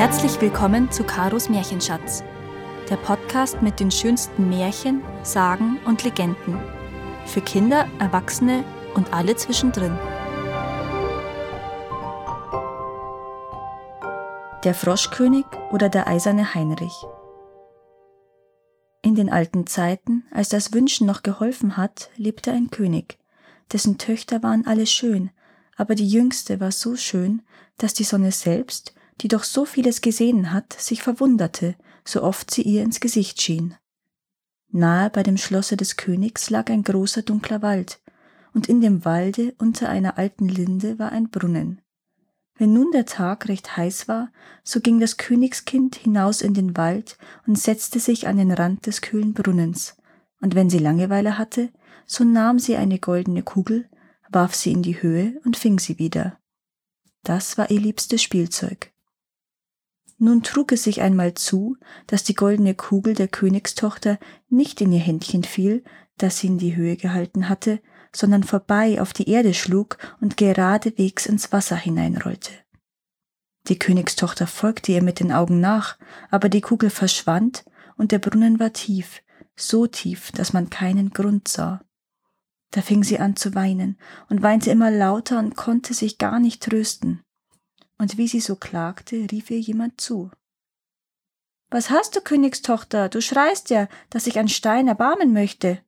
Herzlich willkommen zu Karos Märchenschatz, der Podcast mit den schönsten Märchen, Sagen und Legenden. Für Kinder, Erwachsene und alle zwischendrin. Der Froschkönig oder der eiserne Heinrich. In den alten Zeiten, als das Wünschen noch geholfen hat, lebte ein König, dessen Töchter waren alle schön, aber die jüngste war so schön, dass die Sonne selbst, die doch so vieles gesehen hat, sich verwunderte, so oft sie ihr ins Gesicht schien. Nahe bei dem Schlosse des Königs lag ein großer dunkler Wald, und in dem Walde unter einer alten Linde war ein Brunnen. Wenn nun der Tag recht heiß war, so ging das Königskind hinaus in den Wald und setzte sich an den Rand des kühlen Brunnens, und wenn sie Langeweile hatte, so nahm sie eine goldene Kugel, warf sie in die Höhe und fing sie wieder. Das war ihr liebstes Spielzeug. Nun trug es sich einmal zu, dass die goldene Kugel der Königstochter nicht in ihr Händchen fiel, das sie in die Höhe gehalten hatte, sondern vorbei auf die Erde schlug und geradewegs ins Wasser hineinrollte. Die Königstochter folgte ihr mit den Augen nach, aber die Kugel verschwand und der Brunnen war tief, so tief, dass man keinen Grund sah. Da fing sie an zu weinen und weinte immer lauter und konnte sich gar nicht trösten. Und wie sie so klagte, rief ihr jemand zu. Was hast du, Königstochter? Du schreist ja, dass ich an Stein erbarmen möchte.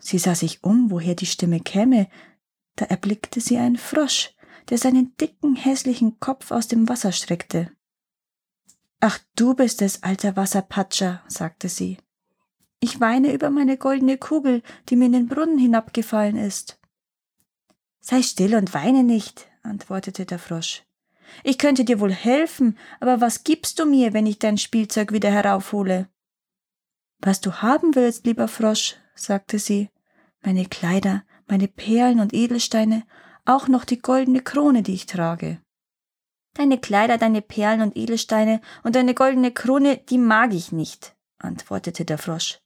Sie sah sich um, woher die Stimme käme, da erblickte sie einen Frosch, der seinen dicken, hässlichen Kopf aus dem Wasser streckte. Ach, du bist es, alter Wasserpatscher, sagte sie. Ich weine über meine goldene Kugel, die mir in den Brunnen hinabgefallen ist. Sei still und weine nicht, antwortete der Frosch. Ich könnte dir wohl helfen, aber was gibst du mir, wenn ich dein Spielzeug wieder heraufhole? Was du haben willst, lieber Frosch, sagte sie, meine Kleider, meine Perlen und Edelsteine, auch noch die goldene Krone, die ich trage. Deine Kleider, deine Perlen und Edelsteine und deine goldene Krone, die mag ich nicht, antwortete der Frosch.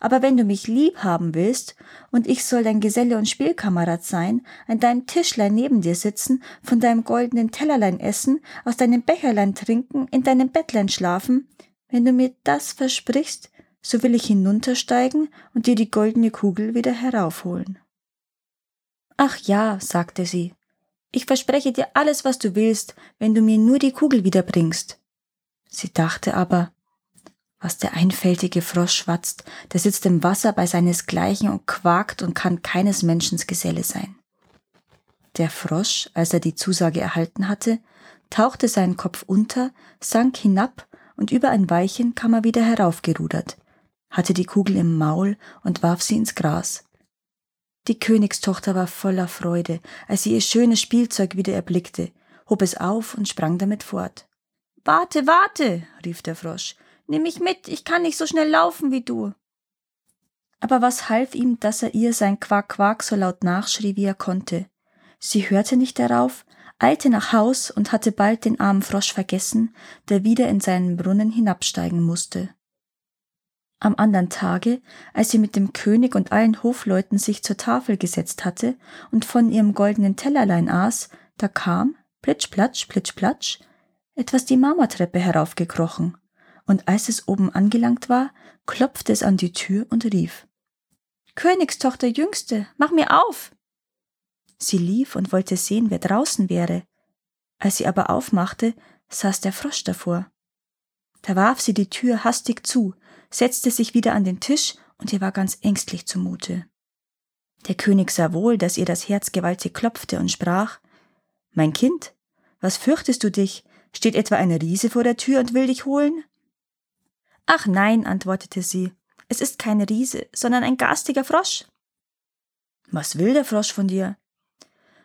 Aber wenn du mich lieb haben willst und ich soll dein Geselle und Spielkamerad sein, an deinem Tischlein neben dir sitzen, von deinem goldenen Tellerlein essen, aus deinem Becherlein trinken, in deinem Bettlein schlafen, wenn du mir das versprichst, so will ich hinuntersteigen und dir die goldene Kugel wieder heraufholen. Ach ja, sagte sie, ich verspreche dir alles, was du willst, wenn du mir nur die Kugel wiederbringst. Sie dachte aber, was der einfältige Frosch schwatzt, der sitzt im Wasser bei seinesgleichen und quakt und kann keines Menschens Geselle sein. Der Frosch, als er die Zusage erhalten hatte, tauchte seinen Kopf unter, sank hinab und über ein Weilchen kam er wieder heraufgerudert, hatte die Kugel im Maul und warf sie ins Gras. Die Königstochter war voller Freude, als sie ihr schönes Spielzeug wieder erblickte, hob es auf und sprang damit fort. Warte, warte, rief der Frosch, Nimm mich mit, ich kann nicht so schnell laufen wie du. Aber was half ihm, dass er ihr sein Quack Quack so laut nachschrie, wie er konnte? Sie hörte nicht darauf, eilte nach Haus und hatte bald den armen Frosch vergessen, der wieder in seinen Brunnen hinabsteigen musste. Am andern Tage, als sie mit dem König und allen Hofleuten sich zur Tafel gesetzt hatte und von ihrem goldenen Tellerlein aß, da kam, plitsch platsch, plitsch platsch, etwas die Marmortreppe heraufgekrochen und als es oben angelangt war, klopfte es an die Tür und rief Königstochter Jüngste, mach mir auf. Sie lief und wollte sehen, wer draußen wäre. Als sie aber aufmachte, saß der Frosch davor. Da warf sie die Tür hastig zu, setzte sich wieder an den Tisch und ihr war ganz ängstlich zumute. Der König sah wohl, dass ihr das Herz gewaltig klopfte und sprach Mein Kind, was fürchtest du dich? Steht etwa eine Riese vor der Tür und will dich holen? Ach nein, antwortete sie, es ist kein Riese, sondern ein garstiger Frosch. Was will der Frosch von dir?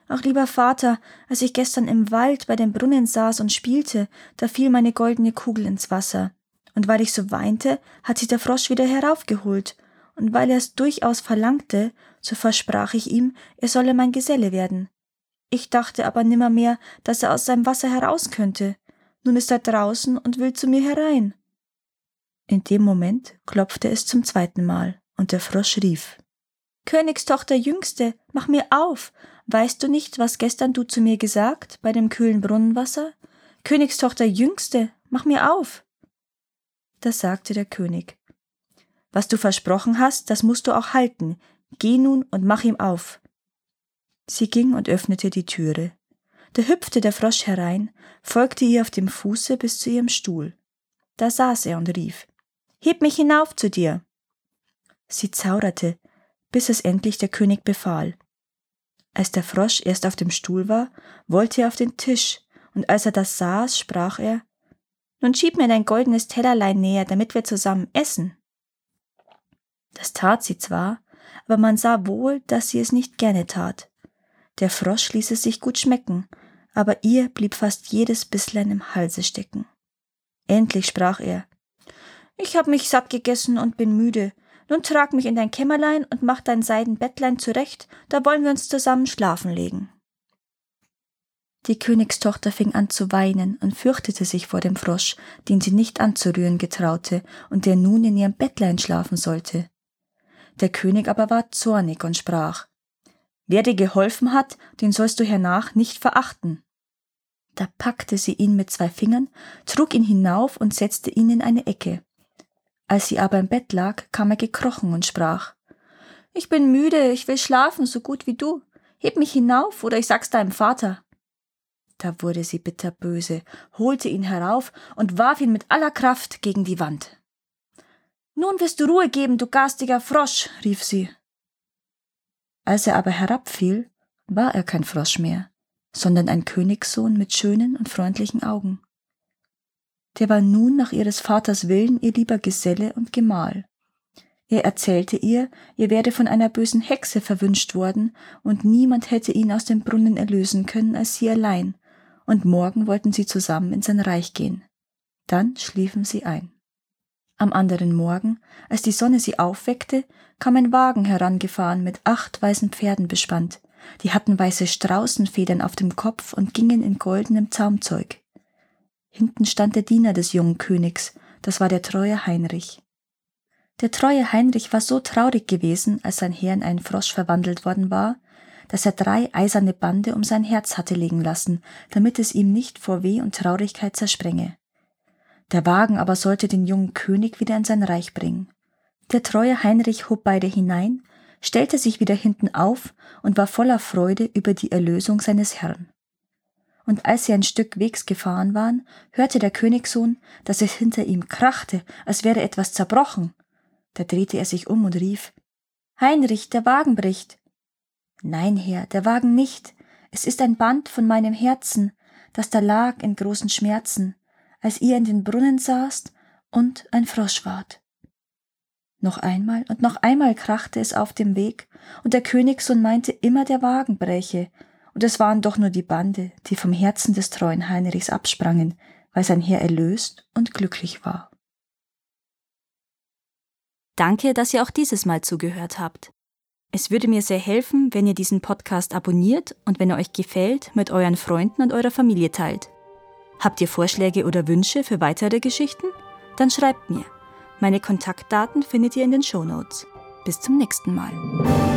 Ach lieber Vater, als ich gestern im Wald bei dem Brunnen saß und spielte, da fiel meine goldene Kugel ins Wasser. Und weil ich so weinte, hat sie der Frosch wieder heraufgeholt, und weil er es durchaus verlangte, so versprach ich ihm, er solle mein Geselle werden. Ich dachte aber nimmermehr, dass er aus seinem Wasser heraus könnte. Nun ist er draußen und will zu mir herein. In dem Moment klopfte es zum zweiten Mal, und der Frosch rief Königstochter Jüngste, mach mir auf. Weißt du nicht, was gestern du zu mir gesagt bei dem kühlen Brunnenwasser? Königstochter Jüngste, mach mir auf. Da sagte der König, Was du versprochen hast, das musst du auch halten. Geh nun und mach ihm auf. Sie ging und öffnete die Türe. Da hüpfte der Frosch herein, folgte ihr auf dem Fuße bis zu ihrem Stuhl. Da saß er und rief, Heb mich hinauf zu dir. Sie zauderte, bis es endlich der König befahl. Als der Frosch erst auf dem Stuhl war, wollte er auf den Tisch, und als er das saß, sprach er, Nun schieb mir dein goldenes Tellerlein näher, damit wir zusammen essen. Das tat sie zwar, aber man sah wohl, dass sie es nicht gerne tat. Der Frosch ließ es sich gut schmecken, aber ihr blieb fast jedes Bisslein im Halse stecken. Endlich sprach er, Ich hab mich satt gegessen und bin müde, nun trag mich in dein Kämmerlein und mach dein Seidenbettlein zurecht, da wollen wir uns zusammen schlafen legen. Die Königstochter fing an zu weinen und fürchtete sich vor dem Frosch, den sie nicht anzurühren getraute und der nun in ihrem Bettlein schlafen sollte. Der König aber war zornig und sprach, Wer dir geholfen hat, den sollst du hernach nicht verachten. Da packte sie ihn mit zwei Fingern, trug ihn hinauf und setzte ihn in eine Ecke. Als sie aber im Bett lag, kam er gekrochen und sprach Ich bin müde, ich will schlafen, so gut wie du. Heb mich hinauf, oder ich sag's deinem Vater. Da wurde sie bitterböse, holte ihn herauf und warf ihn mit aller Kraft gegen die Wand. Nun wirst du Ruhe geben, du garstiger Frosch, rief sie. Als er aber herabfiel, war er kein Frosch mehr, sondern ein Königssohn mit schönen und freundlichen Augen der war nun nach ihres Vaters Willen ihr lieber Geselle und Gemahl. Er erzählte ihr, ihr werde von einer bösen Hexe verwünscht worden, und niemand hätte ihn aus dem Brunnen erlösen können als sie allein, und morgen wollten sie zusammen in sein Reich gehen. Dann schliefen sie ein. Am anderen Morgen, als die Sonne sie aufweckte, kam ein Wagen herangefahren mit acht weißen Pferden bespannt, die hatten weiße Straußenfedern auf dem Kopf und gingen in goldenem Zaumzeug. Hinten stand der Diener des jungen Königs, das war der treue Heinrich. Der treue Heinrich war so traurig gewesen, als sein Herr in einen Frosch verwandelt worden war, dass er drei eiserne Bande um sein Herz hatte legen lassen, damit es ihm nicht vor Weh und Traurigkeit zersprenge. Der Wagen aber sollte den jungen König wieder in sein Reich bringen. Der treue Heinrich hob beide hinein, stellte sich wieder hinten auf und war voller Freude über die Erlösung seines Herrn und als sie ein Stück Wegs gefahren waren, hörte der Königssohn, dass es hinter ihm krachte, als wäre etwas zerbrochen. Da drehte er sich um und rief Heinrich, der Wagen bricht. Nein, Herr, der Wagen nicht. Es ist ein Band von meinem Herzen, das da lag in großen Schmerzen, als ihr in den Brunnen saßt und ein Frosch wart. Noch einmal und noch einmal krachte es auf dem Weg, und der Königssohn meinte immer, der Wagen bräche, und es waren doch nur die Bande, die vom Herzen des treuen Heinrichs absprangen, weil sein Herr erlöst und glücklich war. Danke, dass ihr auch dieses Mal zugehört habt. Es würde mir sehr helfen, wenn ihr diesen Podcast abonniert und wenn er euch gefällt, mit euren Freunden und eurer Familie teilt. Habt ihr Vorschläge oder Wünsche für weitere Geschichten? Dann schreibt mir. Meine Kontaktdaten findet ihr in den Show Notes. Bis zum nächsten Mal.